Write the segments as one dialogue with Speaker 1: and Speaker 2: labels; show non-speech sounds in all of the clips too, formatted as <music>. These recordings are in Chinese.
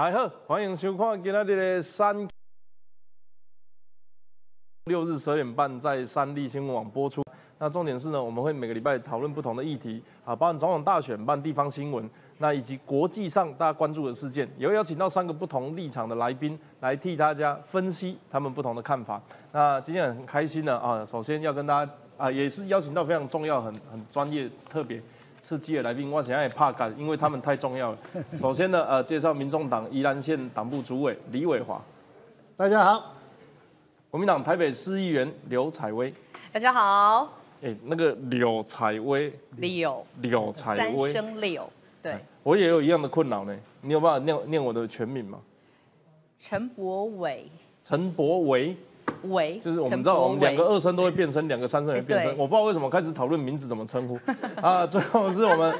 Speaker 1: 大家好，欢迎收看今天的三六日十二点半在三立新闻网播出。那重点是呢，我们会每个礼拜讨论不同的议题啊，包含总统大选、办地方新闻，那以及国际上大家关注的事件，也会邀请到三个不同立场的来宾来替大家分析他们不同的看法。那今天很开心呢啊，首先要跟大家啊，也是邀请到非常重要、很很专业、特别刺激的来宾，我现在也怕干，因为他们太重要了。<laughs> 首先呢，呃，介绍民众党宜兰县党部主委李伟华，
Speaker 2: 大家好，
Speaker 1: 国民党台北市议员刘彩薇，
Speaker 3: 大家好，
Speaker 1: 哎，那个柳彩薇，
Speaker 3: 柳。
Speaker 1: 柳彩
Speaker 3: 三
Speaker 1: 薇，
Speaker 3: 声柳，对，
Speaker 1: 我也有一样的困扰呢。你有办法念念我的全名吗？
Speaker 3: 陈博伟，
Speaker 1: 陈博维，
Speaker 3: 伟
Speaker 1: 就是我们知道我们两个二声都会变声，两个三声也变声 <laughs> 我不知道为什么开始讨论名字怎么称呼啊。最后是我们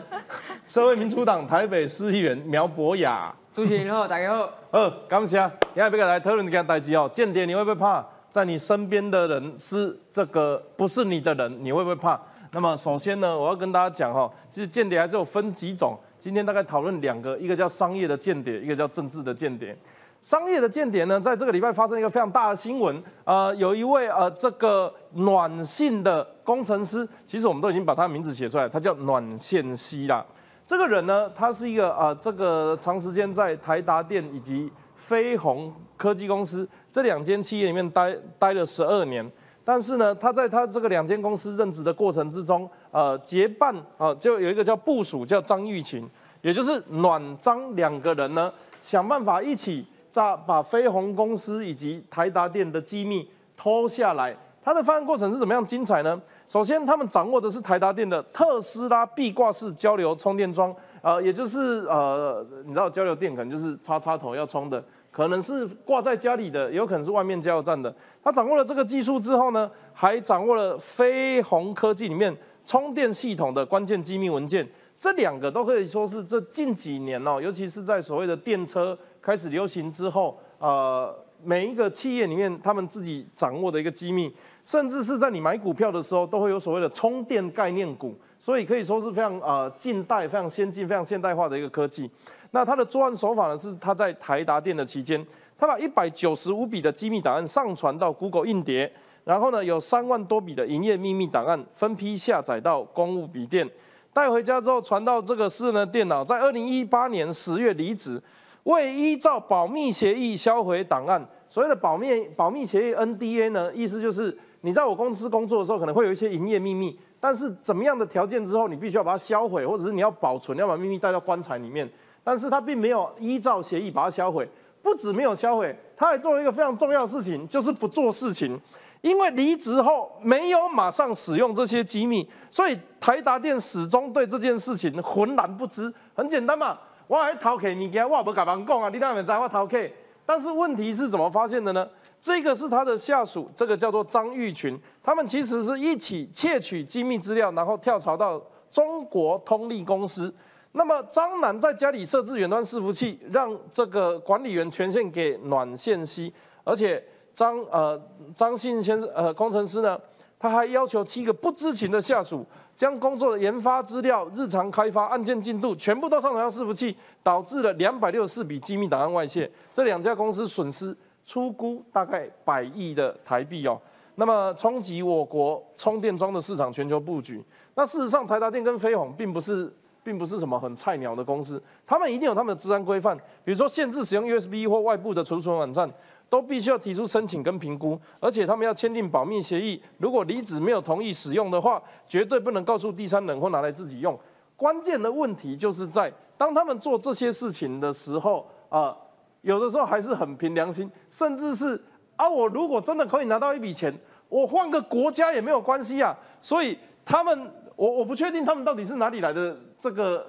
Speaker 1: 社会民主党台北市议员苗博雅。
Speaker 4: 主持人好，大家好。
Speaker 1: 呃，感谢。今天要来讨论这件代志哦，间谍你会不会怕？在你身边的人是这个不是你的人，你会不会怕？那么首先呢，我要跟大家讲哈，其实间谍还是有分几种。今天大概讨论两个，一个叫商业的间谍，一个叫政治的间谍。商业的间谍呢，在这个礼拜发生一个非常大的新闻，呃，有一位呃这个暖信的工程师，其实我们都已经把他名字写出来，他叫暖宪熙啦。这个人呢，他是一个呃，这个长时间在台达电以及飞鸿科技公司这两间企业里面待待了十二年，但是呢，他在他这个两间公司任职的过程之中，呃，结伴啊、呃就有一个叫部署叫张玉琴，也就是暖张两个人呢，想办法一起在把飞鸿公司以及台达电的机密偷下来。它的犯案过程是怎么样精彩呢？首先，他们掌握的是台达电的特斯拉壁挂式交流充电桩，呃，也就是呃，你知道交流电可能就是插插头要充的，可能是挂在家里的，也有可能是外面加油站的。他掌握了这个技术之后呢，还掌握了飞鸿科技里面充电系统的关键机密文件。这两个都可以说是这近几年哦，尤其是在所谓的电车开始流行之后，呃，每一个企业里面他们自己掌握的一个机密，甚至是在你买股票的时候，都会有所谓的充电概念股，所以可以说是非常呃近代、非常先进、非常现代化的一个科技。那他的作案手法呢，是他在台达电的期间，他把一百九十五笔的机密档案上传到 Google 硬碟，然后呢，有三万多笔的营业秘密档案分批下载到公务笔电。带回家之后传到这个私人的电脑，在二零一八年十月离职，未依照保密协议销毁档案。所谓的保密保密协议 NDA 呢，意思就是你在我公司工作的时候，可能会有一些营业秘密，但是怎么样的条件之后，你必须要把它销毁，或者是你要保存，要把秘密带到棺材里面。但是他并没有依照协议把它销毁，不止没有销毁，他还做了一个非常重要的事情，就是不做事情。因为离职后没有马上使用这些机密，所以台达电始终对这件事情浑然不知。很简单嘛，我还偷 K 物件，我也不甲人讲啊，你哪会知我偷 K？但是问题是怎么发现的呢？这个是他的下属，这个叫做张玉群，他们其实是一起窃取机密资料，然后跳槽到中国通力公司。那么张楠在家里设置远端伺服器，让这个管理员权限给暖宪熙，而且张呃张信先生呃工程师呢，他还要求七个不知情的下属将工作的研发资料、日常开发、案件进度全部都上传到伺服器，导致了两百六十四笔机密档案外泄。这两家公司损失出估大概百亿的台币哦。那么冲击我国充电桩的市场全球布局。那事实上，台达电跟飞鸿并不是。并不是什么很菜鸟的公司，他们一定有他们的治安规范，比如说限制使用 USB 或外部的储存网站，都必须要提出申请跟评估，而且他们要签订保密协议。如果离职没有同意使用的话，绝对不能告诉第三人或拿来自己用。关键的问题就是在当他们做这些事情的时候，啊，有的时候还是很凭良心，甚至是啊，我如果真的可以拿到一笔钱，我换个国家也没有关系啊。所以他们，我我不确定他们到底是哪里来的这个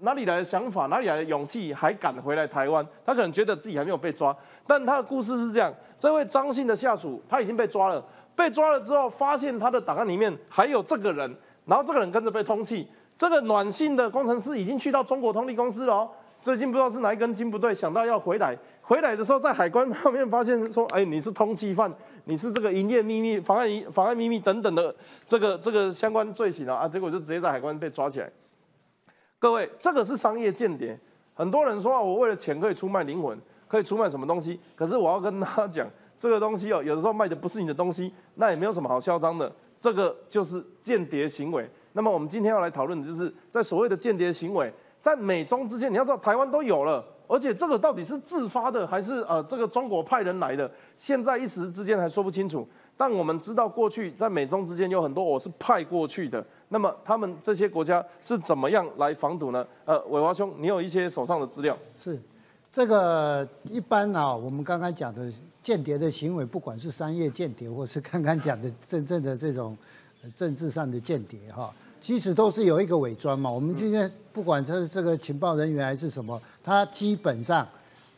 Speaker 1: 哪里来的想法，哪里来的勇气，还敢回来台湾？他可能觉得自己还没有被抓，但他的故事是这样：这位张姓的下属他已经被抓了，被抓了之后，发现他的档案里面还有这个人，然后这个人跟着被通缉。这个暖性的工程师已经去到中国通力公司了哦，最近不知道是哪一根筋不对，想到要回来，回来的时候在海关上面发现说，哎，你是通缉犯，你是这个营业秘密、妨碍妨碍秘密等等的这个这个相关罪行啊，啊，结果就直接在海关被抓起来。各位，这个是商业间谍，很多人说啊，我为了钱可以出卖灵魂，可以出卖什么东西？可是我要跟他讲，这个东西哦，有的时候卖的不是你的东西，那也没有什么好嚣张的。这个就是间谍行为。那么我们今天要来讨论的就是在所谓的间谍行为，在美中之间，你要知道台湾都有了。而且这个到底是自发的还是呃这个中国派人来的？现在一时之间还说不清楚。但我们知道过去在美中之间有很多我是派过去的。那么他们这些国家是怎么样来防堵呢？呃，伟华兄，你有一些手上的资料？
Speaker 2: 是，这个一般啊，我们刚刚讲的间谍的行为，不管是商业间谍，或是刚刚讲的真正的这种政治上的间谍哈。其实都是有一个伪装嘛。我们今天不管他是这个情报人员还是什么，他基本上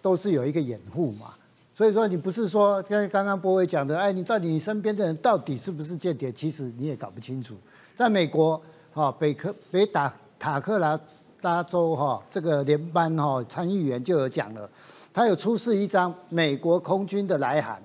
Speaker 2: 都是有一个掩护嘛。所以说你不是说像刚刚波伟讲的，哎，你在你身边的人到底是不是间谍，其实你也搞不清楚。在美国，哈，北科北打塔克拉拉州哈，这个联邦哈参议员就有讲了，他有出示一张美国空军的来函，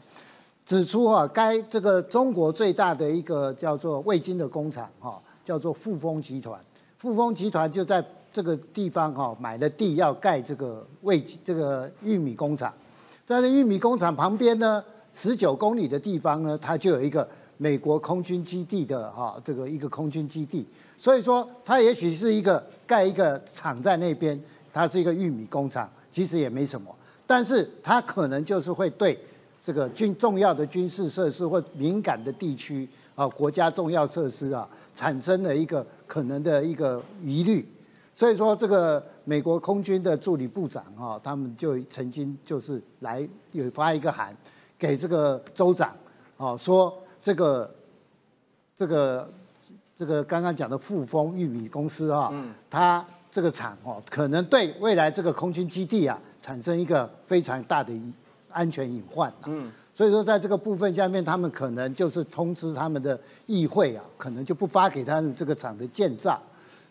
Speaker 2: 指出哈，该这个中国最大的一个叫做味精的工厂哈。叫做富丰集团，富丰集团就在这个地方哈买了地，要盖这个味这个玉米工厂。在这玉米工厂旁边呢，十九公里的地方呢，它就有一个美国空军基地的哈这个一个空军基地。所以说，它也许是一个盖一个厂在那边，它是一个玉米工厂，其实也没什么。但是它可能就是会对这个军重要的军事设施或敏感的地区。啊，国家重要设施啊，产生了一个可能的一个疑虑，所以说这个美国空军的助理部长啊，他们就曾经就是来有发一个函给这个州长，啊，说这个这个这个刚刚讲的富丰玉米公司啊，它这个厂哦，可能对未来这个空军基地啊，产生一个非常大的安全隐患。嗯。所以说，在这个部分下面，他们可能就是通知他们的议会啊，可能就不发给他们这个厂的建造。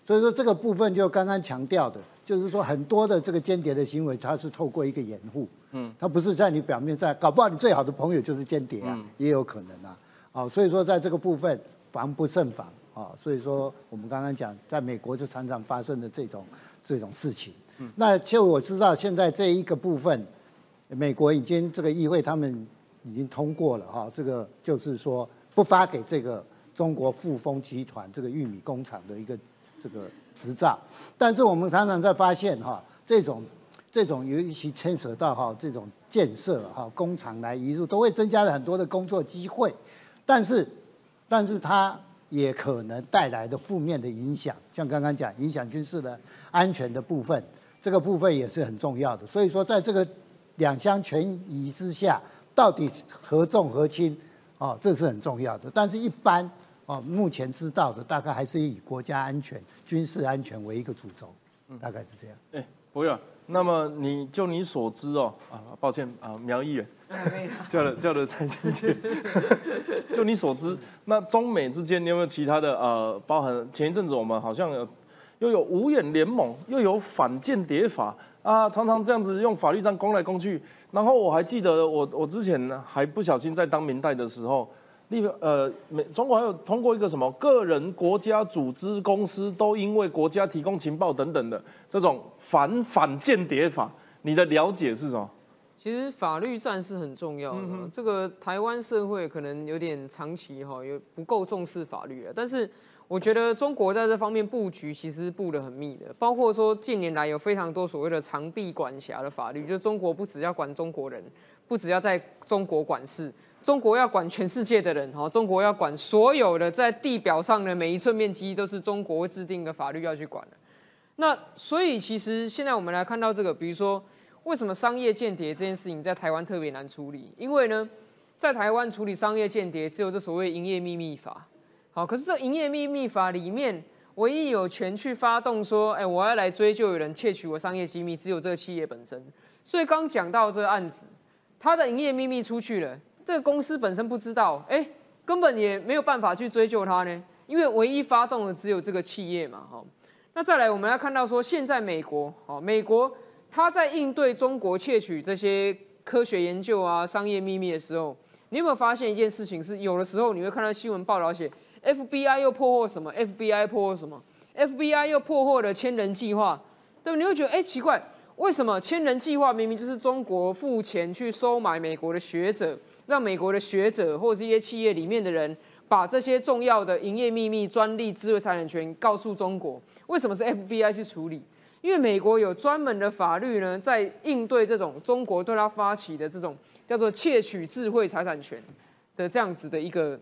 Speaker 2: 所以说，这个部分就刚刚强调的，就是说很多的这个间谍的行为，它是透过一个掩护，嗯，它不是在你表面上，搞不好你最好的朋友就是间谍啊，也有可能啊。啊，所以说在这个部分防不胜防啊。所以说我们刚刚讲，在美国就常常发生的这种这种事情。嗯那就我知道现在这一个部分，美国已经这个议会他们。已经通过了哈，这个就是说不发给这个中国富丰集团这个玉米工厂的一个这个执照，但是我们常常在发现哈，这种这种尤其牵扯到哈这种建设哈工厂来移入，都会增加了很多的工作机会，但是但是它也可能带来的负面的影响，像刚刚讲影响军事的安全的部分，这个部分也是很重要的。所以说在这个两相权宜之下。到底何重何轻，哦，这是很重要的。但是，一般哦，目前知道的大概还是以国家安全、军事安全为一个主轴，大概是这样。
Speaker 1: 哎，不用。那么，你就你所知哦，啊，抱歉啊，苗议员，<laughs> <laughs> 叫了叫了太亲切。<laughs> 就你所知，那中美之间，你有没有其他的呃，包含前一阵子我们好像有又有五眼联盟，又有反间谍法啊，常常这样子用法律上攻来攻去。然后我还记得，我我之前还不小心在当明代的时候，例如呃美中国还有通过一个什么个人、国家、组织、公司都因为国家提供情报等等的这种反反间谍法，你的了解是什么？
Speaker 4: 其实法律战是很重要的，这个台湾社会可能有点长期哈，有不够重视法律啊，但是。我觉得中国在这方面布局其实布得很密的，包括说近年来有非常多所谓的长臂管辖的法律，就是中国不只要管中国人，不只要在中国管事，中国要管全世界的人，哈，中国要管所有的在地表上的每一寸面积都是中国制定的法律要去管的。那所以其实现在我们来看到这个，比如说为什么商业间谍这件事情在台湾特别难处理？因为呢，在台湾处理商业间谍只有这所谓营业秘密法。好，可是这营业秘密法里面，唯一有权去发动说，哎，我要来追究有人窃取我商业机密，只有这个企业本身。所以刚讲到这个案子，他的营业秘密出去了，这个公司本身不知道，哎，根本也没有办法去追究他呢，因为唯一发动的只有这个企业嘛，哈。那再来，我们要看到说，现在美国，哦，美国他在应对中国窃取这些科学研究啊、商业秘密的时候，你有没有发现一件事情？是有的时候你会看到新闻报道写。FBI 又破获什么？FBI 破获什么？FBI 又破获了千人计划，对你会觉得哎奇怪，为什么千人计划明明就是中国付钱去收买美国的学者，让美国的学者或者是一些企业里面的人把这些重要的营业秘密、专利、智慧财产权告诉中国？为什么是 FBI 去处理？因为美国有专门的法律呢，在应对这种中国对他发起的这种叫做窃取智慧财产权的这样子的一个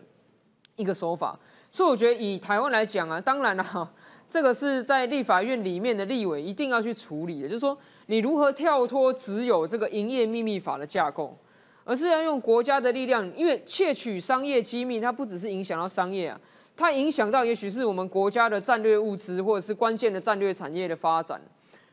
Speaker 4: 一个手法。所以我觉得以台湾来讲啊，当然了，这个是在立法院里面的立委一定要去处理的，就是说你如何跳脱只有这个营业秘密法的架构，而是要用国家的力量，因为窃取商业机密，它不只是影响到商业啊。它影响到也许是我们国家的战略物资，或者是关键的战略产业的发展。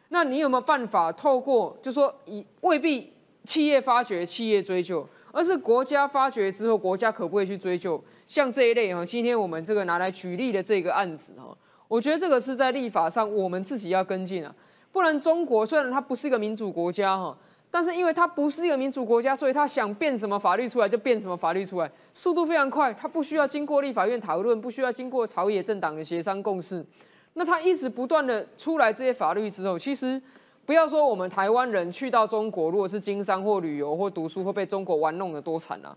Speaker 4: 那你有没有办法透过，就说以未必企业发掘、企业追究，而是国家发掘之后，国家可不可以去追究？像这一类哈，今天我们这个拿来举例的这个案子哈，我觉得这个是在立法上我们自己要跟进啊，不然中国虽然它不是一个民主国家哈。但是因为它不是一个民主国家，所以它想变什么法律出来就变什么法律出来，速度非常快，它不需要经过立法院讨论，不需要经过朝野政党的协商共识。那它一直不断的出来这些法律之后，其实不要说我们台湾人去到中国，如果是经商或旅游或读书，会被中国玩弄的多惨啊！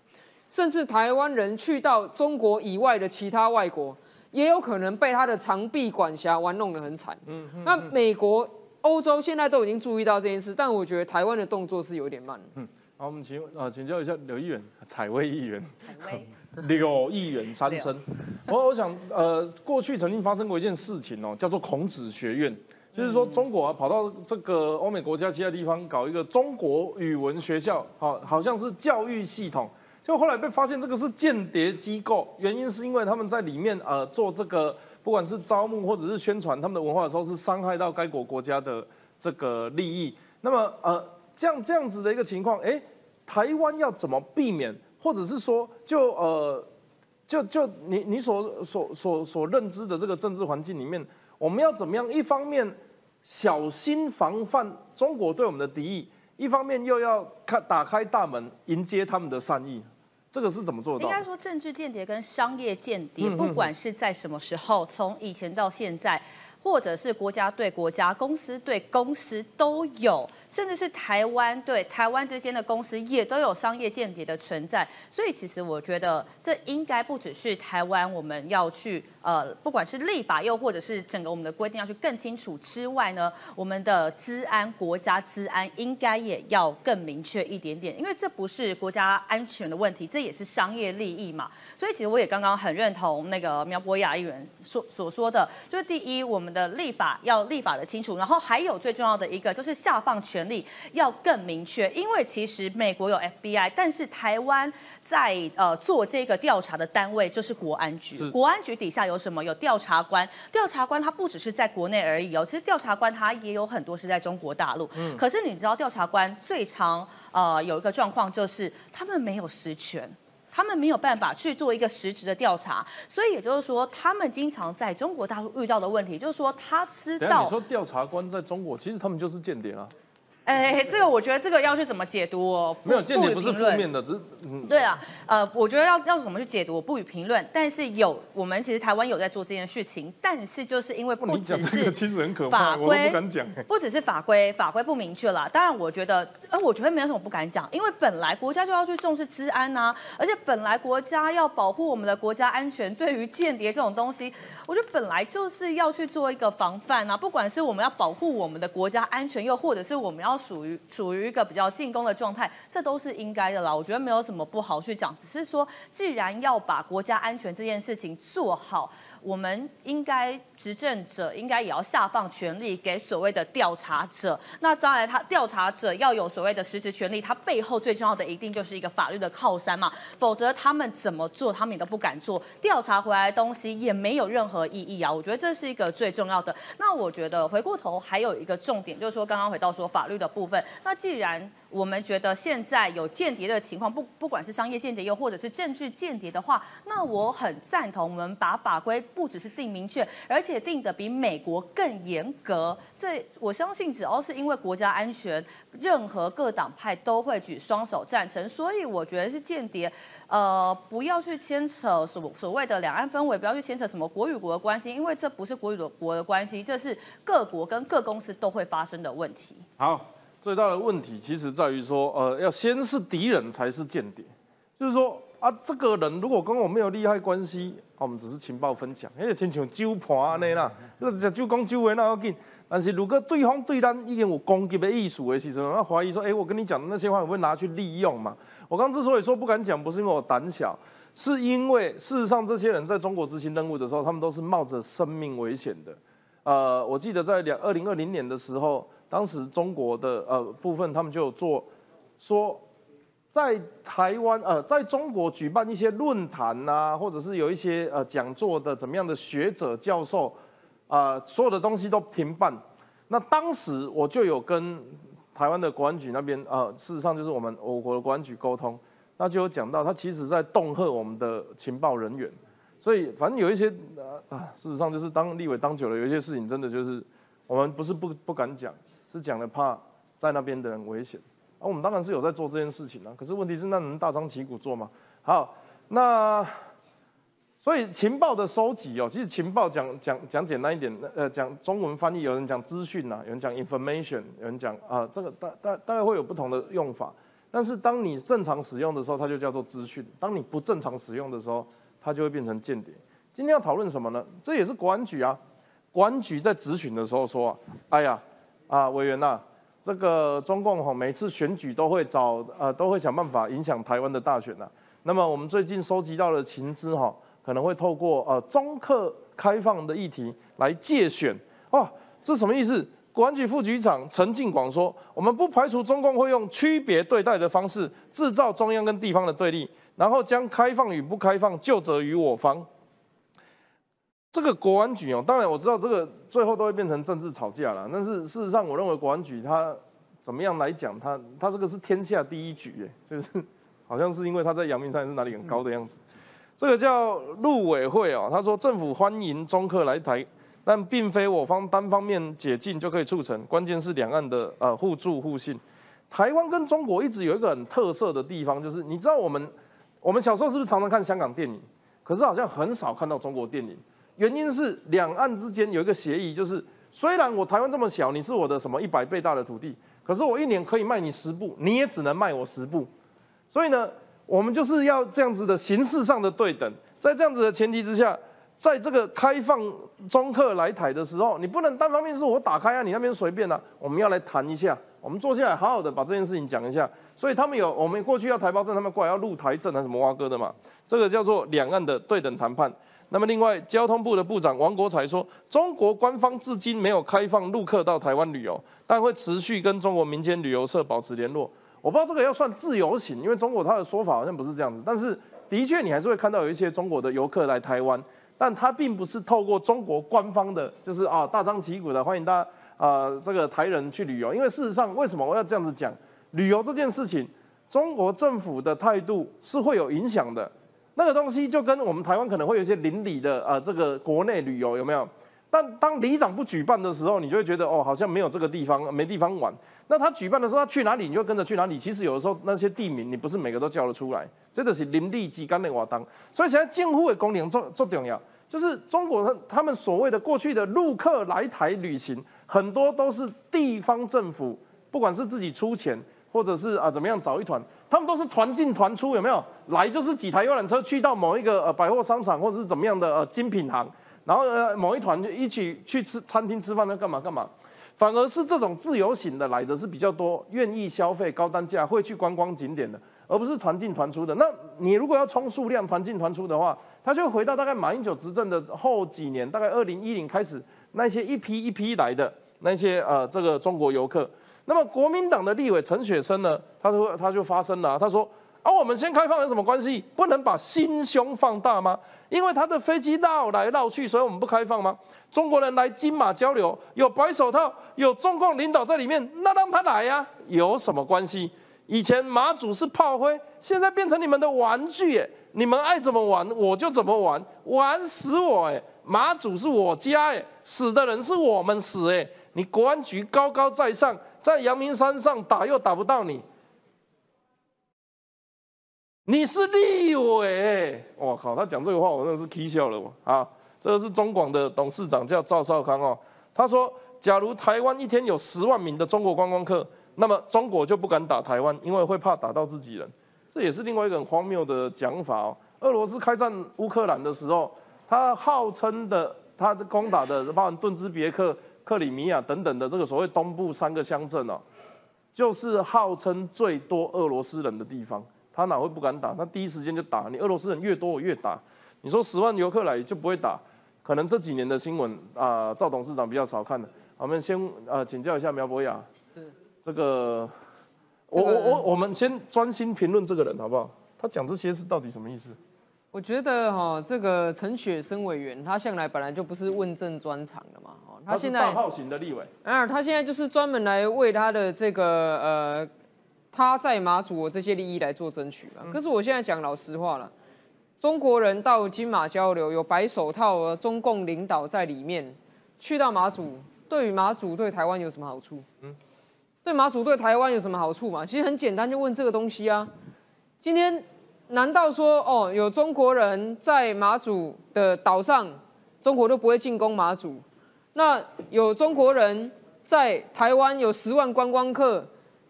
Speaker 4: 甚至台湾人去到中国以外的其他外国，也有可能被他的长臂管辖玩弄的很惨。嗯，那美国。欧洲现在都已经注意到这件事，但我觉得台湾的动作是有点慢。
Speaker 1: 嗯，好，我们请呃请教一下刘议员，采薇议员，
Speaker 3: 采
Speaker 1: 刘 <laughs> 议员三声。我我想呃，过去曾经发生过一件事情哦，叫做孔子学院，就是说中国啊跑到这个欧美国家其他地方搞一个中国语文学校，好好像是教育系统，就后来被发现这个是间谍机构，原因是因为他们在里面呃做这个。不管是招募或者是宣传他们的文化的时候，是伤害到该国国家的这个利益。那么，呃，这样这样子的一个情况，哎，台湾要怎么避免，或者是说，就呃，就就你你所所所所认知的这个政治环境里面，我们要怎么样？一方面小心防范中国对我们的敌意，一方面又要看打开大门迎接他们的善意。这个是怎么做到？
Speaker 3: 应该说，政治间谍跟商业间谍，不管是在什么时候，从以前到现在。或者是国家对国家、公司对公司都有，甚至是台湾对台湾之间的公司也都有商业间谍的存在。所以其实我觉得这应该不只是台湾我们要去呃，不管是立法又或者是整个我们的规定要去更清楚之外呢，我们的资安国家资安应该也要更明确一点点，因为这不是国家安全的问题，这也是商业利益嘛。所以其实我也刚刚很认同那个苗博雅议员所所说的，就是第一我们。的立法要立法的清楚，然后还有最重要的一个就是下放权力要更明确，因为其实美国有 FBI，但是台湾在呃做这个调查的单位就是国安局，国安局底下有什么？有调查官，调查官他不只是在国内而已哦，其实调查官他也有很多是在中国大陆。嗯，可是你知道调查官最常呃有一个状况就是他们没有实权。他们没有办法去做一个实质的调查，所以也就是说，他们经常在中国大陆遇到的问题，就是说他知道。
Speaker 1: 你说调查官在中国，其实他们就是间谍啊。
Speaker 3: 哎，这个我觉得这个要去怎么解读哦？
Speaker 1: 没有间谍不是负面的，只是
Speaker 3: 嗯。对啊，呃，我觉得要要怎么去解读，我不予评论。但是有我们其实台湾有在做这件事情，但是就是因为不只是
Speaker 1: 法规，
Speaker 3: 不只是法规法规不明确啦。当然，我觉得，呃，我觉得没有什么不敢讲，因为本来国家就要去重视治安呐，而且本来国家要保护我们的国家安全，对于间谍这种东西，我觉得本来就是要去做一个防范啊。不管是我们要保护我们的国家安全，又或者是我们要。属于处于一个比较进攻的状态，这都是应该的啦。我觉得没有什么不好去讲，只是说，既然要把国家安全这件事情做好。我们应该执政者应该也要下放权力给所谓的调查者。那当然，他调查者要有所谓的实质权利，他背后最重要的一定就是一个法律的靠山嘛。否则他们怎么做，他们也都不敢做。调查回来的东西也没有任何意义啊。我觉得这是一个最重要的。那我觉得回过头还有一个重点，就是说刚刚回到说法律的部分。那既然我们觉得现在有间谍的情况，不不管是商业间谍又或者是政治间谍的话，那我很赞同我们把法规不只是定明确，而且定的比美国更严格。这我相信只要是因为国家安全，任何各党派都会举双手赞成。所以我觉得是间谍，呃，不要去牵扯所所谓的两岸氛围，不要去牵扯什么国与国的关系，因为这不是国与国的关系，这是各国跟各公司都会发生的问题。
Speaker 1: 好。最大的问题其实在于说，呃，要先是敌人才是间谍，就是说啊，这个人如果跟我没有利害关系，我们只是情报分享，而且亲像酒盘安尼啦，就酒讲酒话那要紧。但是如果对方对咱已经有攻击的意思的时候，那怀疑说，哎，我跟你讲的那些话，会不会拿去利用嘛？我刚之所以说不敢讲，不是因为我胆小，是因为事实上这些人在中国执行任务的时候，他们都是冒着生命危险的。呃，我记得在两二零二零年的时候。当时中国的呃部分，他们就有做说，在台湾呃，在中国举办一些论坛呐，或者是有一些呃讲座的怎么样的学者教授啊，所有的东西都停办。那当时我就有跟台湾的国安局那边呃，事实上就是我们我国的国安局沟通，那就有讲到他其实在恫吓我们的情报人员。所以反正有一些呃啊，事实上就是当立委当久了，有一些事情真的就是我们不是不不敢讲。是讲的怕在那边的人危险，啊，我们当然是有在做这件事情啊。可是问题是，那能大张旗鼓做吗？好，那所以情报的收集哦，其实情报讲讲讲简单一点，呃，讲中文翻译，有人讲资讯呐，有人讲 information，有人讲啊，这个大大大概会有不同的用法。但是当你正常使用的时候，它就叫做资讯；当你不正常使用的时候，它就会变成间谍。今天要讨论什么呢？这也是国安局啊，国安局在质询的时候说啊，哎呀。啊，委员呐，这个中共哈每次选举都会找呃都会想办法影响台湾的大选呐。那么我们最近收集到的情资哈，可能会透过呃中客开放的议题来借选。哇，这什么意思？国安局副局长陈进广说，我们不排除中共会用区别对待的方式制造中央跟地方的对立，然后将开放与不开放就责于我方。这个国安局哦，当然我知道这个最后都会变成政治吵架了。但是事实上，我认为国安局他怎么样来讲，他他这个是天下第一局，耶，就是好像是因为他在阳明山是哪里很高的样子。这个叫陆委会哦，他说政府欢迎中客来台，但并非我方单方面解禁就可以促成，关键是两岸的呃互助互信。台湾跟中国一直有一个很特色的地方，就是你知道我们我们小时候是不是常常看香港电影？可是好像很少看到中国电影。原因是两岸之间有一个协议，就是虽然我台湾这么小，你是我的什么一百倍大的土地，可是我一年可以卖你十部，你也只能卖我十部。所以呢，我们就是要这样子的形式上的对等，在这样子的前提之下，在这个开放中客来台的时候，你不能单方面是我打开啊，你那边随便啊，我们要来谈一下，我们坐下来好好的把这件事情讲一下。所以他们有我们过去要台胞证，他们过来要入台证还是什么挖哥的嘛？这个叫做两岸的对等谈判。那么，另外，交通部的部长王国才说，中国官方至今没有开放陆客到台湾旅游，但会持续跟中国民间旅游社保持联络。我不知道这个要算自由行，因为中国他的说法好像不是这样子。但是，的确你还是会看到有一些中国的游客来台湾，但它并不是透过中国官方的，就是啊大张旗鼓的欢迎大家啊这个台人去旅游。因为事实上，为什么我要这样子讲？旅游这件事情，中国政府的态度是会有影响的。那个东西就跟我们台湾可能会有一些邻里的啊这个国内旅游有没有？但当里长不举办的时候，你就会觉得哦好像没有这个地方没地方玩。那他举办的时候，他去哪里你就跟着去哪里。其实有的时候那些地名你不是每个都叫得出来，真的是邻里之间的瓦当。所以现在近乎的功能做做重要，就是中国他他们所谓的过去的陆客来台旅行，很多都是地方政府，不管是自己出钱。或者是啊，怎么样找一团？他们都是团进团出，有没有？来就是几台游览车去到某一个呃百货商场，或者是怎么样的呃精品行，然后呃某一团就一起去吃餐厅吃饭，那干嘛干嘛？反而是这种自由行的来的是比较多，愿意消费高单价，会去观光景点的，而不是团进团出的。那你如果要冲数量，团进团出的话，他就回到大概马英九执政的后几年，大概二零一零开始，那些一批一批来的那些呃这个中国游客。那么国民党的立委陈雪生呢？他说他就发声了，他说：“啊，我们先开放有什么关系？不能把心胸放大吗？因为他的飞机绕来绕去，所以我们不开放吗？中国人来金马交流，有白手套，有中共领导在里面，那让他来呀，有什么关系？以前马祖是炮灰，现在变成你们的玩具，哎，你们爱怎么玩我就怎么玩，玩死我，哎，马祖是我家，哎，死的人是我们死，哎，你国安局高高在上。”在阳明山上打又打不到你，你是立委，我靠！他讲这个话，我真的是啼笑了我啊！这个是中广的董事长叫赵少康哦，他说：假如台湾一天有十万名的中国观光客，那么中国就不敢打台湾，因为会怕打到自己人，这也是另外一个很荒谬的讲法哦。俄罗斯开战乌克兰的时候，他号称的他攻打的包含顿兹别克、克里米亚等等的这个所谓东部三个乡镇哦，就是号称最多俄罗斯人的地方，他哪会不敢打？他第一时间就打你，俄罗斯人越多我越打。你说十万游客来就不会打？可能这几年的新闻啊，赵董事长比较少看的。我们先呃请教一下苗博雅，是这个，我我我我们先专心评论这个人好不好？他讲这些是到底什么意思？
Speaker 4: 我觉得哈，这个陈雪生委员他向来本来就不是问政专长的嘛，哦，
Speaker 1: 他现在大号型的立委，
Speaker 4: 啊，他现在就是专门来为他的这个呃他在马祖这些利益来做争取嘛。可是我现在讲老实话了。中国人到金马交流，有白手套，中共领导在里面。去到马祖，对于马祖对台湾有什么好处？嗯，对马祖对台湾有什么好处嘛？其实很简单，就问这个东西啊。今天难道说哦，有中国人在马祖的岛上，中国都不会进攻马祖？那有中国人在台湾有十万观光客，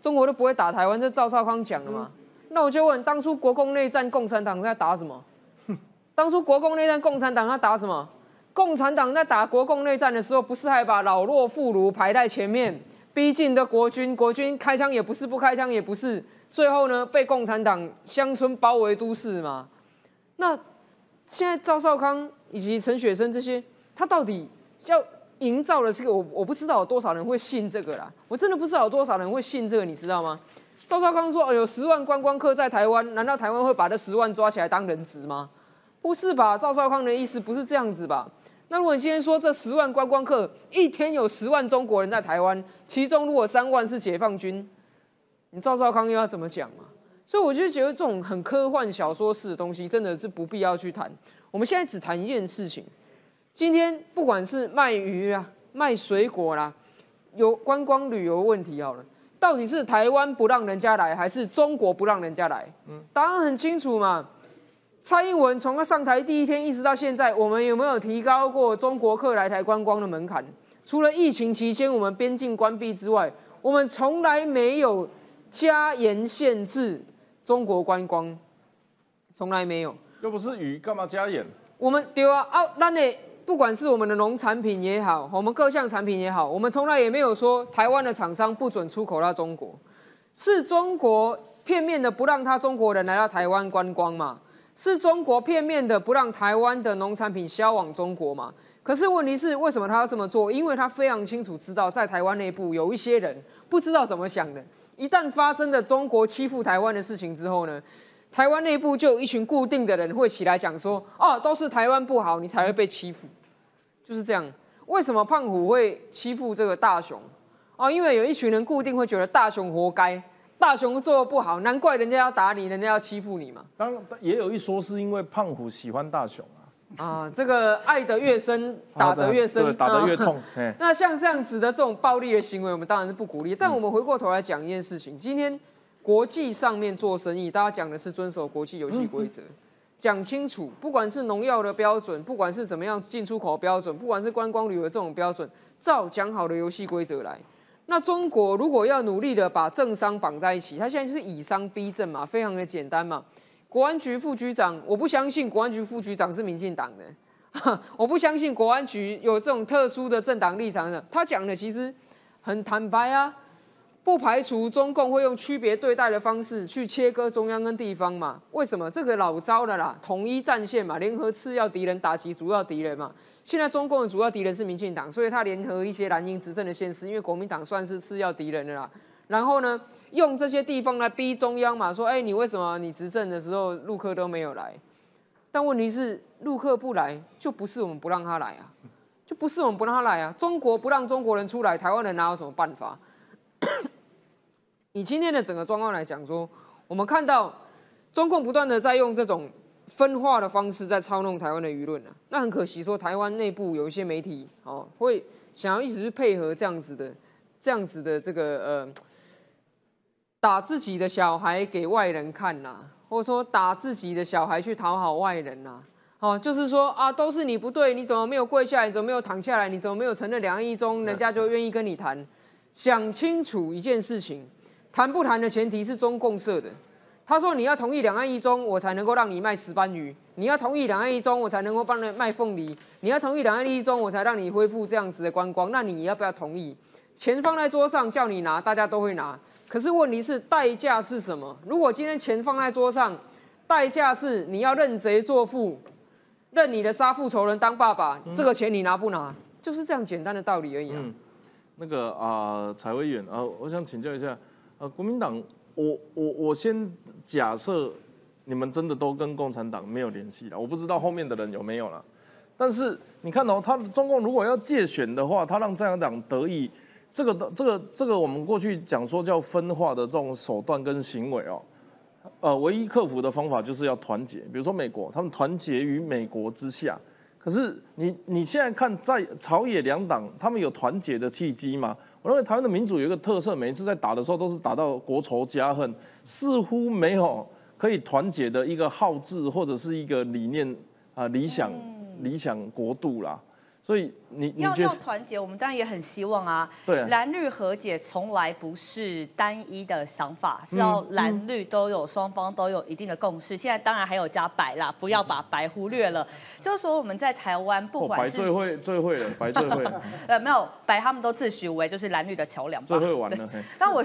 Speaker 4: 中国都不会打台湾？这赵少康讲的嘛？那我就问，当初国共内战，共产党在打什么？当初国共内战，共产党他打什么？共产党在打国共内战的时候，不是还把老弱妇孺排在前面，逼近的国军，国军开枪也不是，不开枪也不是，最后呢被共产党乡村包围都市嘛？那现在赵少康以及陈雪生这些，他到底要营造的是个我我不知道有多少人会信这个啦，我真的不知道有多少人会信这个，你知道吗？赵少康说有十万观光客在台湾，难道台湾会把这十万抓起来当人质吗？不是吧？赵少康的意思不是这样子吧？那如果你今天说这十万观光客一天有十万中国人在台湾，其中如果三万是解放军，你赵少康又要怎么讲嘛？所以我就觉得这种很科幻小说式的东西真的是不必要去谈。我们现在只谈一件事情：今天不管是卖鱼啊、卖水果啦，有观光旅游问题好了，到底是台湾不让人家来，还是中国不让人家来？嗯，答案很清楚嘛。蔡英文从他上台第一天一直到现在，我们有没有提高过中国客来台观光的门槛？除了疫情期间我们边境关闭之外，我们从来没有加严限制中国观光，从来没有。
Speaker 1: 又不是鱼，干嘛加严？
Speaker 4: 我们对啊，啊，那你不管是我们的农产品也好，我们各项产品也好，我们从来也没有说台湾的厂商不准出口到中国，是中国片面的不让他中国人来到台湾观光嘛？是中国片面的不让台湾的农产品销往中国嘛？可是问题是，为什么他要这么做？因为他非常清楚知道，在台湾内部有一些人不知道怎么想的。一旦发生了中国欺负台湾的事情之后呢，台湾内部就有一群固定的人会起来讲说：“哦，都是台湾不好，你才会被欺负。”就是这样。为什么胖虎会欺负这个大雄？哦，因为有一群人固定会觉得大雄活该。大雄做的不好，难怪人家要打你，人家要欺负你嘛。
Speaker 1: 当然也有一说是因为胖虎喜欢大雄啊。
Speaker 4: 啊，这个爱得越深，打得越深，
Speaker 1: 打得越痛。<laughs>
Speaker 4: 那像这样子的这种暴力的行为，我们当然是不鼓励。但我们回过头来讲一件事情：今天国际上面做生意，大家讲的是遵守国际游戏规则，讲清楚，不管是农药的标准，不管是怎么样进出口标准，不管是观光旅游这种标准，照讲好的游戏规则来。那中国如果要努力的把政商绑在一起，他现在就是以商逼政嘛，非常的简单嘛。国安局副局长，我不相信国安局副局长是民进党的，<laughs> 我不相信国安局有这种特殊的政党立场的。他讲的其实很坦白啊。不排除中共会用区别对待的方式去切割中央跟地方嘛？为什么？这个老招的啦，统一战线嘛，联合次要敌人打击主要敌人嘛。现在中共的主要敌人是民进党，所以他联合一些蓝营执政的县市，因为国民党算是次要敌人的啦。然后呢，用这些地方来逼中央嘛，说，哎，你为什么你执政的时候陆客都没有来？但问题是，陆客不来，就不是我们不让他来啊，就不是我们不让他来啊。中国不让中国人出来，台湾人哪有什么办法？以今天的整个状况来讲，说我们看到中共不断的在用这种分化的方式在操弄台湾的舆论啊，那很可惜，说台湾内部有一些媒体哦，会想要一直去配合这样子的、这样子的这个呃，打自己的小孩给外人看呐，或者说打自己的小孩去讨好外人呐，哦，就是说啊，都是你不对，你怎么没有跪下来？你怎么没有躺下来？你怎么没有承认两岸一中？人家就愿意跟你谈。想清楚一件事情。谈不谈的前提是中共设的。他说你要同意两岸一中，我才能够让你卖石斑鱼；你要同意两岸一中，我才能够帮你卖凤梨；你要同意两岸一中，我才让你恢复这样子的观光。那你要不要同意？钱放在桌上叫你拿，大家都会拿。可是问题是代价是什么？如果今天钱放在桌上，代价是你要认贼作父，认你的杀父仇人当爸爸，这个钱你拿不拿？就是这样简单的道理而已啊。
Speaker 1: 那个啊，财委员啊，我想请教一下，国民党，我我我先假设你们真的都跟共产党没有联系了，我不知道后面的人有没有了。但是你看哦，他中共如果要借选的话，他让在野党得以这个的这个这个，我们过去讲说叫分化的这种手段跟行为哦，呃，唯一克服的方法就是要团结。比如说美国，他们团结于美国之下。可是你你现在看，在朝野两党，他们有团结的契机吗？我认为台湾的民主有一个特色，每一次在打的时候都是打到国仇家恨，似乎没有可以团结的一个好志或者是一个理念啊理想理想国度啦。所以你
Speaker 3: 要要团结，我们当然也很希望啊。
Speaker 1: 对，
Speaker 3: 蓝绿和解从来不是单一的想法，是要蓝绿都有双方都有一定的共识。现在当然还有加白啦，不要把白忽略了。<laughs> 就是说我们在台湾，不管
Speaker 1: 是最会最会了，白最会。<laughs>
Speaker 3: 呃，没有白，他们都自诩为就是蓝绿的桥梁。
Speaker 1: 最会玩了。<laughs>
Speaker 2: 那我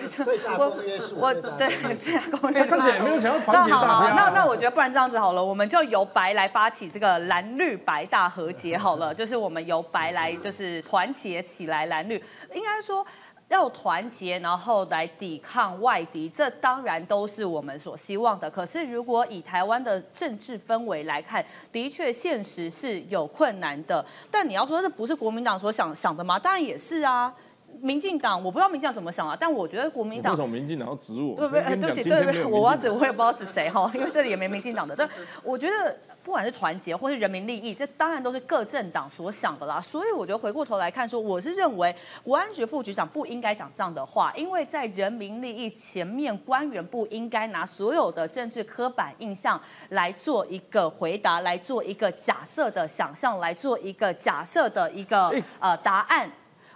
Speaker 3: 我我对最大公约
Speaker 1: 数。看起来没有想要团结。那
Speaker 3: 好好，那那我觉得不然这样子好了，我们就由白来发起这个蓝绿白大和解好了，就是我们。由白来就是团结起来，蓝绿应该说要团结，然后来抵抗外敌，这当然都是我们所希望的。可是如果以台湾的政治氛围来看，的确现实是有困难的。但你要说这不是国民党所想想的吗？当然也是啊。民进党，我不知道民进党怎么想啊，但我觉得国民党
Speaker 1: 为什么民进党要指我？
Speaker 3: 对不对？对不起，对不起，我要指我也不知道指谁哈，因为这里也没民进党的。但我觉得不管是团结或是人民利益，这当然都是各政党所想的啦。所以我觉得回过头来看，说我是认为国安局副局长不应该讲这样的话，因为在人民利益前面，官员不应该拿所有的政治刻板印象来做一个回答，来做一个假设的想象，来做一个假设的一个呃答案。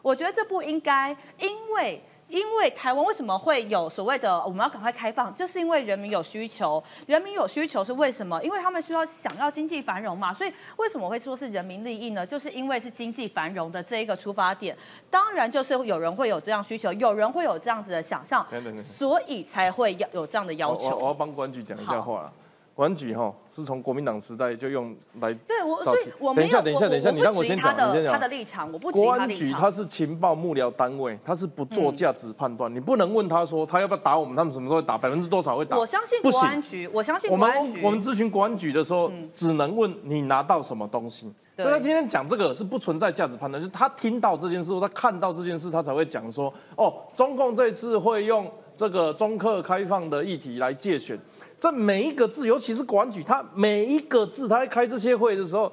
Speaker 3: 我觉得这不应该，因为因为台湾为什么会有所谓的我们要赶快开放，就是因为人民有需求，人民有需求是为什么？因为他们需要想要经济繁荣嘛，所以为什么会说是人民利益呢？就是因为是经济繁荣的这一个出发点，当然就是有人会有这样需求，有人会有这样子的想象，所以才会要有这样的要求。
Speaker 1: 我要帮关局讲一下话。管举哈是从国民党时代就用来
Speaker 3: 对我，所以我等一
Speaker 1: 下，等一下，等一下，你让我先讲，
Speaker 3: 他
Speaker 1: 的
Speaker 3: 他的立场，我不国安局
Speaker 1: 他是情报幕僚单位，他是不做价值判断，你不能问他说他要不要打我们，他们什么时候会打，百分之多少会打？
Speaker 3: 我相信国安局，我相信国安局。
Speaker 1: 我们咨询国安局的时候，只能问你拿到什么东西。所以他今天讲这个是不存在价值判断，就是他听到这件事，他看到这件事，他才会讲说，哦，中共这次会用这个中客开放的议题来借选。这每一个字，尤其是国安局，他每一个字，他在开这些会的时候，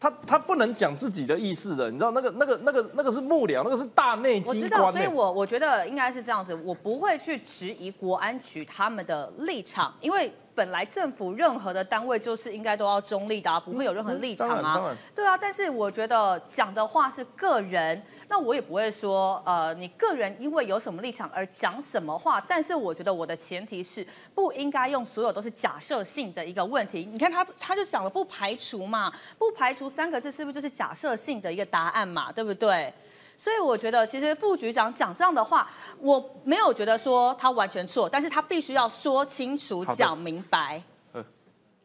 Speaker 1: 他他不能讲自己的意思的，你知道那个那个那个那个是幕僚，那个是大内机关。我知道，
Speaker 3: 所以我我觉得应该是这样子，我不会去质疑国安局他们的立场，因为。本来政府任何的单位就是应该都要中立的，啊不会有任何立场啊。对啊，但是我觉得讲的话是个人，那我也不会说呃，你个人因为有什么立场而讲什么话。但是我觉得我的前提是不应该用所有都是假设性的一个问题。你看他他就想了不排除嘛，不排除三个字是不是就是假设性的一个答案嘛，对不对？所以我觉得，其实副局长讲这样的话，我没有觉得说他完全错，但是他必须要说清楚、讲明白。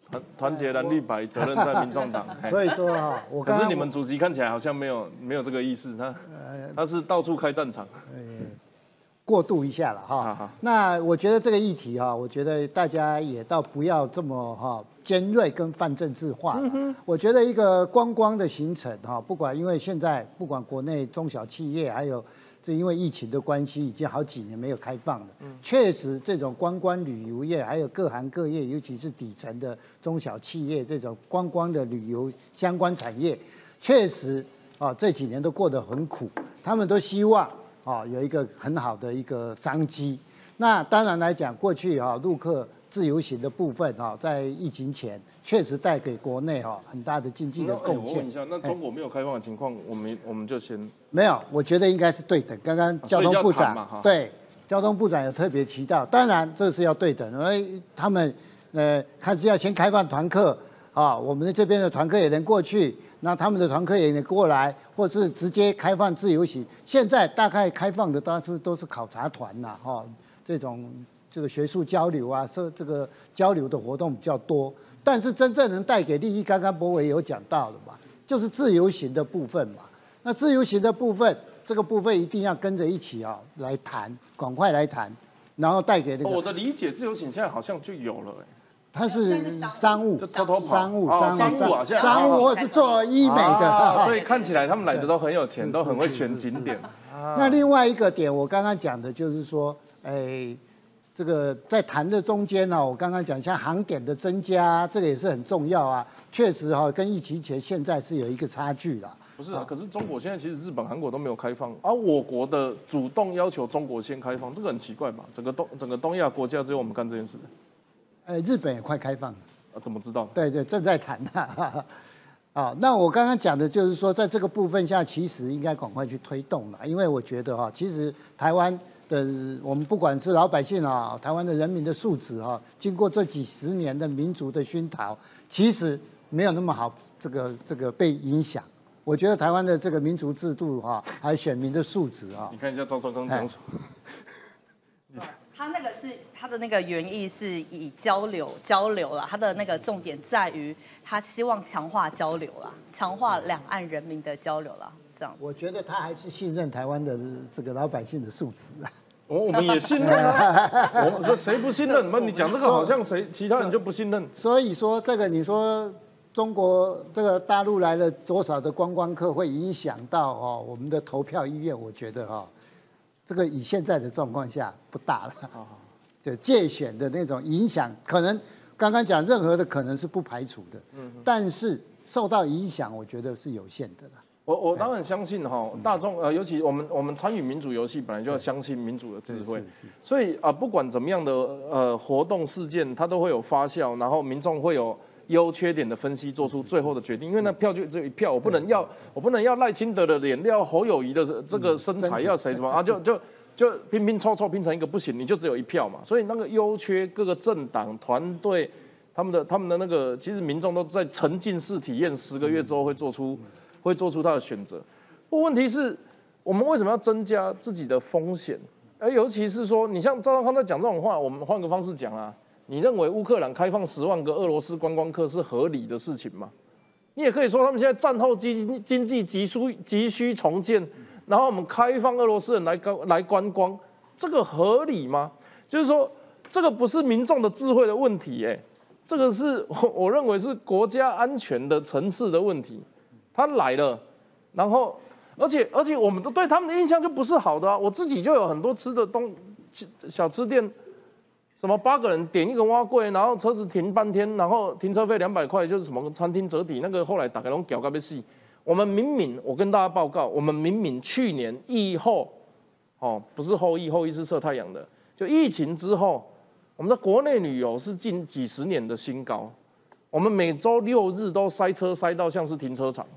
Speaker 1: 团团结蓝绿白，责任在民众党。<laughs>
Speaker 2: 所以说哈，我
Speaker 1: 可是你们主席看起来好像没有没有这个意思，他他是到处开战场。
Speaker 2: 过渡一下了哈，那我觉得这个议题哈，我觉得大家也倒不要这么哈尖锐跟泛政治化。我觉得一个观光的行程哈，不管因为现在不管国内中小企业，还有这因为疫情的关系，已经好几年没有开放了。确实，这种观光旅游业，还有各行各业，尤其是底层的中小企业，这种观光的旅游相关产业，确实啊这几年都过得很苦，他们都希望。哦，有一个很好的一个商机。那当然来讲，过去哈陆客自由行的部分哈，在疫情前确实带给国内哈很大的经济的贡献。
Speaker 1: 我问一下，那中国没有开放的情况，我们我们就先
Speaker 2: 没有。我觉得应该是对等。刚刚交通部长对交通部长有特别提到，当然这是要对等，因为他们呃看是要先开放团客啊，我们的这边的团客也能过去，那他们的团客也能过来，或是直接开放自由行。现在大概开放的当初都是考察团呐，哈，这种这个学术交流啊，这这个交流的活动比较多。但是真正能带给利益，刚刚博伟有讲到的嘛，就是自由行的部分嘛。那自由行的部分。这个部分一定要跟着一起啊来谈，赶快来谈，然后带给那个。
Speaker 1: 我的理解，自由行现在好像就有了，
Speaker 2: 它是商务，
Speaker 1: 就偷偷
Speaker 2: 商务，
Speaker 1: 商
Speaker 2: 务，商务或是做医美的，<laughs>
Speaker 1: 所以看起来他们来的都很有钱，都很会选景点。<laughs>
Speaker 2: 那另外一个点，我刚刚讲的就是说，哎，这个在谈的中间呢，我刚刚讲像航点的增加，这个也是很重要啊，确实哈，跟疫情前现在是有一个差距的。
Speaker 1: 不是啊，可是中国现在其实日本、韩国都没有开放，而我国的主动要求中国先开放，这个很奇怪嘛？整个东整个东亚国家只有我们干这件事。
Speaker 2: 哎，日本也快开放了。
Speaker 1: 啊？怎么知道？
Speaker 2: 对对，正在谈呢。<laughs> 啊，那我刚刚讲的就是说，在这个部分下，其实应该赶快去推动了，因为我觉得哈，其实台湾的我们不管是老百姓啊，台湾的人民的素质啊，经过这几十年的民族的熏陶，其实没有那么好，这个这个被影响。我觉得台湾的这个民族制度哈，还有选民的素质啊。
Speaker 1: 你看一下赵少刚讲什
Speaker 3: 么？他那个是他的那个原意是以交流交流了，他的那个重点在于他希望强化交流了，强化两岸人民的交流了，这样。
Speaker 2: 我觉得他还是信任台湾的这个老百姓的素质啊。
Speaker 1: 我我们也信任啊，我们谁不信任？那你讲这个好像谁其他人就不信任？
Speaker 2: 所以说这个你说。中国这个大陆来了多少的观光客，会影响到哦我们的投票意愿？我觉得哈，这个以现在的状况下不大了。这界选的那种影响，可能刚刚讲任何的可能是不排除的。嗯。但是受到影响，我觉得是有限的啦。
Speaker 1: 我我当然相信哈，大众呃，尤其我们我们参与民主游戏，本来就要相信民主的智慧。所以啊，不管怎么样的呃活动事件，它都会有发酵，然后民众会有。优缺点的分析，做出最后的决定。因为那票就只有一票，我不能要，我不能要赖清德的脸，要侯友谊的这个身材，要谁什么 <laughs> 啊？就就就拼拼凑凑拼成一个不行，你就只有一票嘛。所以那个优缺各个政党团队，他们的他们的那个，其实民众都在沉浸式体验十个月之后会做出会做出他的选择。不问题是，我们为什么要增加自己的风险？而尤其是说，你像赵少康在讲这种话，我们换个方式讲啊。你认为乌克兰开放十万个俄罗斯观光客是合理的事情吗？你也可以说他们现在战后经经济急需急需重建，然后我们开放俄罗斯人来观来观光，这个合理吗？就是说，这个不是民众的智慧的问题，哎，这个是我 <laughs> 我认为是国家安全的层次的问题。他来了，然后而且而且我们都对他们的印象就不是好的啊。我自己就有很多吃的东小吃店。什么八个人点一个蛙柜，然后车子停半天，然后停车费两百块，就是什么餐厅折抵那个，后来打开拢屌个被戏。我们明明，我跟大家报告，我们明明去年疫后，哦，不是后疫，后疫是射太阳的，就疫情之后，我们的国内旅游是近几十年的新高。我们每周六日都塞车塞到像是停车场，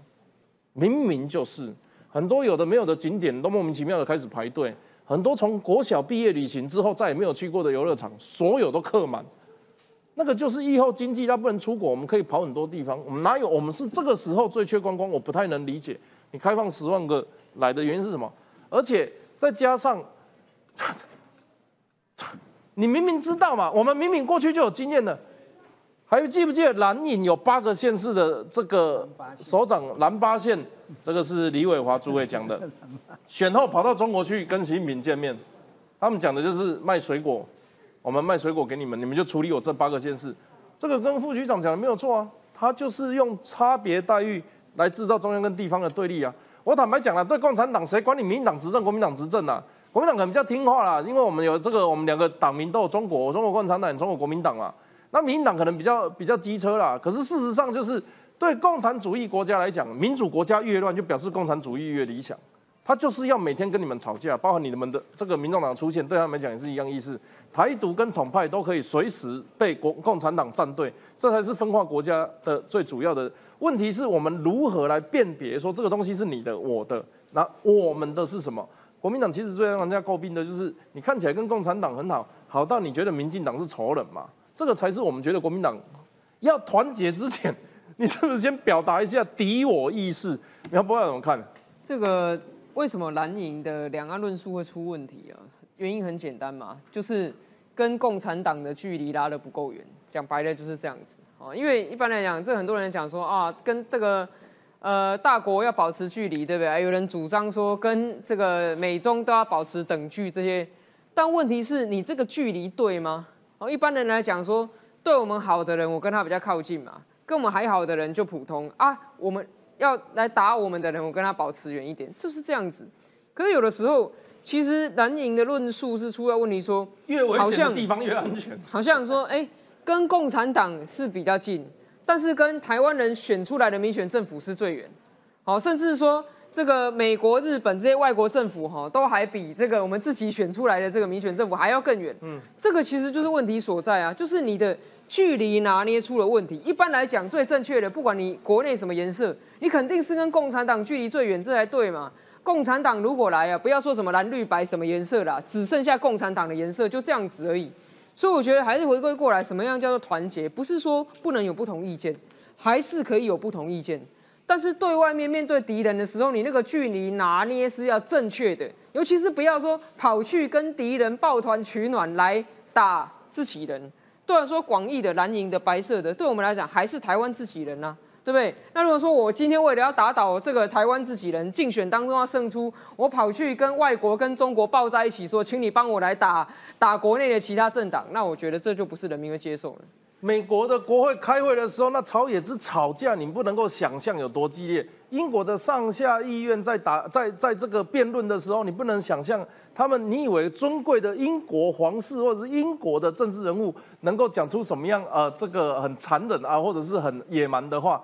Speaker 1: 明明就是很多有的没有的景点都莫名其妙的开始排队。很多从国小毕业旅行之后再也没有去过的游乐场，所有都客满。那个就是疫后经济，它不能出国，我们可以跑很多地方。我们哪有？我们是这个时候最缺观光，我不太能理解。你开放十万个来的原因是什么？而且再加上，你明明知道嘛，我们明明过去就有经验的。还有记不记得蓝营有八个县市的这个首长蓝八县，这个是李伟华诸位讲的，选后跑到中国去跟习近平见面，他们讲的就是卖水果，我们卖水果给你们，你们就处理我这八个县市，这个跟副局长讲的没有错啊，他就是用差别待遇来制造中央跟地方的对立啊。我坦白讲了，对共产党谁管你民党执政国民党执政啊？国民党可能比较听话啦，因为我们有这个我们两个党名都有中国，中国共产党、中国国民党啊。那民党可能比较比较机车啦，可是事实上就是对共产主义国家来讲，民主国家越乱就表示共产主义越理想，他就是要每天跟你们吵架，包括你们的这个民众党出现，对他们来讲也是一样意思。台独跟统派都可以随时被国共产党站队，这才是分化国家的最主要的问题。是我们如何来辨别说这个东西是你的、我的，那我们的是什么？国民党其实最让人家诟病的就是你看起来跟共产党很好，好到你觉得民进党是仇人嘛？这个才是我们觉得国民党要团结之前，你是不是先表达一下敌我意识？你要不要怎么看？
Speaker 4: 这个为什么蓝营的两岸论述会出问题啊？原因很简单嘛，就是跟共产党的距离拉得不够远。讲白了就是这样子哦。因为一般来讲，这很多人讲说啊，跟这个呃大国要保持距离，对不对？有人主张说跟这个美中都要保持等距这些。但问题是你这个距离对吗？哦，一般人来讲说，对我们好的人，我跟他比较靠近嘛；跟我们还好的人就普通啊。我们要来打我们的人，我跟他保持远一点，就是这样子。可是有的时候，其实蓝营的论述是出了问题，说
Speaker 1: 越危险的地方越安全，
Speaker 4: 好像说，哎，跟共产党是比较近，但是跟台湾人选出来的民选政府是最远。好，甚至说。这个美国、日本这些外国政府哈，都还比这个我们自己选出来的这个民选政府还要更远。嗯，这个其实就是问题所在啊，就是你的距离拿捏出了问题。一般来讲，最正确的，不管你国内什么颜色，你肯定是跟共产党距离最远，这才对嘛。共产党如果来啊，不要说什么蓝绿白什么颜色啦，只剩下共产党的颜色，就这样子而已。所以我觉得还是回归过来，什么样叫做团结？不是说不能有不同意见，还是可以有不同意见。但是对外面面对敌人的时候，你那个距离拿捏是要正确的，尤其是不要说跑去跟敌人抱团取暖来打自己人。虽然说广义的蓝营的白色的，对我们来讲还是台湾自己人呐，对不对？那如果说我今天为了要打倒这个台湾自己人，竞选当中要胜出，我跑去跟外国跟中国抱在一起，说请你帮我来打打国内的其他政党，那我觉得这就不是人民会接受了。
Speaker 1: 美国的国会开会的时候，那朝野之吵架，你不能够想象有多激烈。英国的上下议院在打在在这个辩论的时候，你不能想象他们，你以为尊贵的英国皇室或者是英国的政治人物能够讲出什么样呃这个很残忍啊或者是很野蛮的话，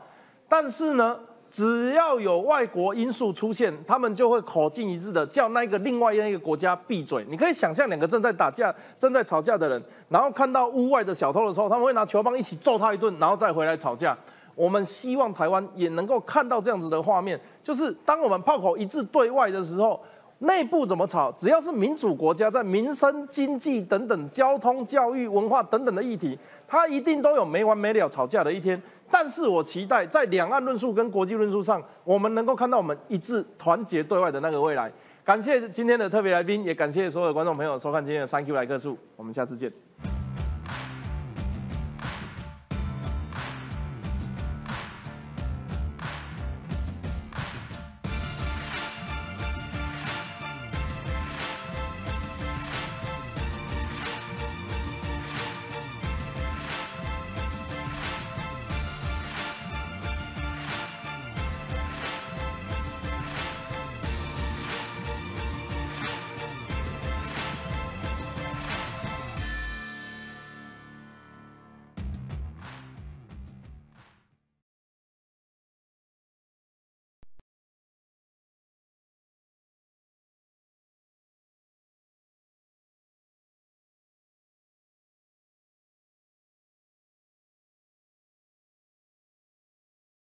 Speaker 1: 但是呢。只要有外国因素出现，他们就会口径一致的叫那个另外一个国家闭嘴。你可以想象两个正在打架、正在吵架的人，然后看到屋外的小偷的时候，他们会拿球棒一起揍他一顿，然后再回来吵架。我们希望台湾也能够看到这样子的画面，就是当我们炮口一致对外的时候，内部怎么吵，只要是民主国家，在民生、经济等等、交通、教育、文化等等的议题，它一定都有没完没了吵架的一天。但是我期待在两岸论述跟国际论述上，我们能够看到我们一致团结对外的那个未来。感谢今天的特别来宾，也感谢所有观众朋友收看今天的三 Q 来客数，我们下次见。